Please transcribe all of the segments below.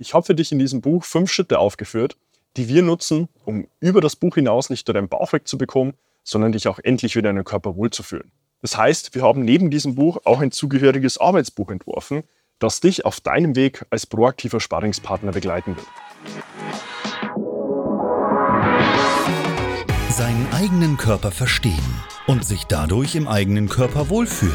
Ich habe für dich in diesem Buch fünf Schritte aufgeführt, die wir nutzen, um über das Buch hinaus nicht nur deinen Bauch wegzubekommen, sondern dich auch endlich wieder in deinem Körper wohlzufühlen. Das heißt, wir haben neben diesem Buch auch ein zugehöriges Arbeitsbuch entworfen, das dich auf deinem Weg als proaktiver Sparringspartner begleiten wird. Seinen eigenen Körper verstehen und sich dadurch im eigenen Körper wohlfühlen.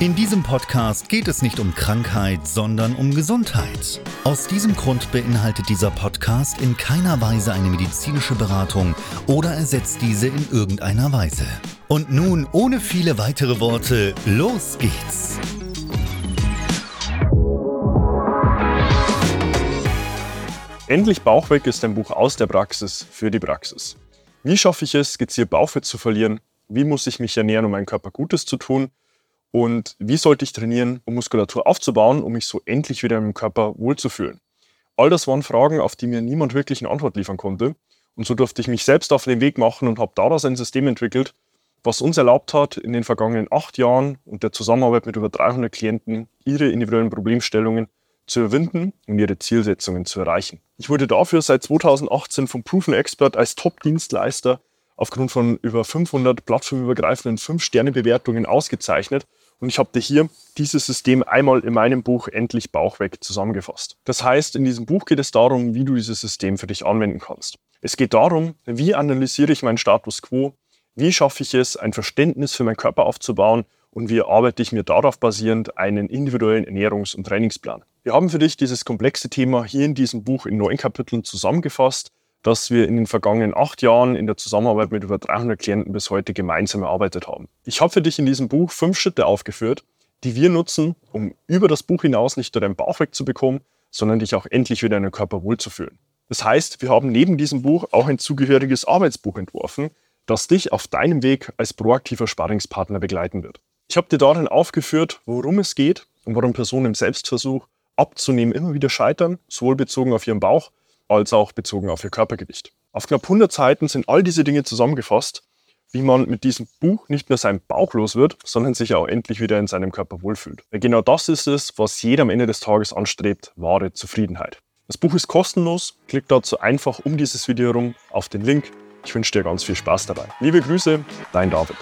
In diesem Podcast geht es nicht um Krankheit, sondern um Gesundheit. Aus diesem Grund beinhaltet dieser Podcast in keiner Weise eine medizinische Beratung oder ersetzt diese in irgendeiner Weise. Und nun, ohne viele weitere Worte, los geht's! Endlich Bauchweg ist ein Buch aus der Praxis für die Praxis. Wie schaffe ich es, gezielt Bauchfett zu verlieren? Wie muss ich mich ernähren, um meinem Körper Gutes zu tun? Und wie sollte ich trainieren, um Muskulatur aufzubauen, um mich so endlich wieder im Körper wohlzufühlen? All das waren Fragen, auf die mir niemand wirklich eine Antwort liefern konnte. Und so durfte ich mich selbst auf den Weg machen und habe daraus ein System entwickelt, was uns erlaubt hat, in den vergangenen acht Jahren und der Zusammenarbeit mit über 300 Klienten ihre individuellen Problemstellungen zu überwinden und ihre Zielsetzungen zu erreichen. Ich wurde dafür seit 2018 vom Proven Expert als Top-Dienstleister aufgrund von über 500 plattformübergreifenden 5-Sterne-Bewertungen ausgezeichnet und ich habe dir hier dieses System einmal in meinem Buch Endlich Bauch weg zusammengefasst. Das heißt, in diesem Buch geht es darum, wie du dieses System für dich anwenden kannst. Es geht darum, wie analysiere ich meinen Status quo, wie schaffe ich es, ein Verständnis für meinen Körper aufzubauen und wie arbeite ich mir darauf basierend einen individuellen Ernährungs- und Trainingsplan. Wir haben für dich dieses komplexe Thema hier in diesem Buch in neun Kapiteln zusammengefasst das wir in den vergangenen acht Jahren in der Zusammenarbeit mit über 300 Klienten bis heute gemeinsam erarbeitet haben. Ich habe für dich in diesem Buch fünf Schritte aufgeführt, die wir nutzen, um über das Buch hinaus nicht nur deinen Bauch wegzubekommen, sondern dich auch endlich wieder in deinem Körper wohlzufühlen. Das heißt, wir haben neben diesem Buch auch ein zugehöriges Arbeitsbuch entworfen, das dich auf deinem Weg als proaktiver Sparringspartner begleiten wird. Ich habe dir darin aufgeführt, worum es geht und warum Personen im Selbstversuch abzunehmen immer wieder scheitern, sowohl bezogen auf ihren Bauch als auch bezogen auf ihr Körpergewicht. Auf knapp 100 Seiten sind all diese Dinge zusammengefasst, wie man mit diesem Buch nicht nur seinen Bauch los wird, sondern sich auch endlich wieder in seinem Körper wohlfühlt. Weil genau das ist es, was jeder am Ende des Tages anstrebt, wahre Zufriedenheit. Das Buch ist kostenlos, klick dazu einfach um dieses Video herum auf den Link. Ich wünsche dir ganz viel Spaß dabei. Liebe Grüße, dein David.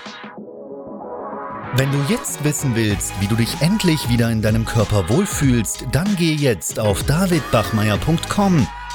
Wenn du jetzt wissen willst, wie du dich endlich wieder in deinem Körper wohlfühlst, dann geh jetzt auf davidbachmeier.com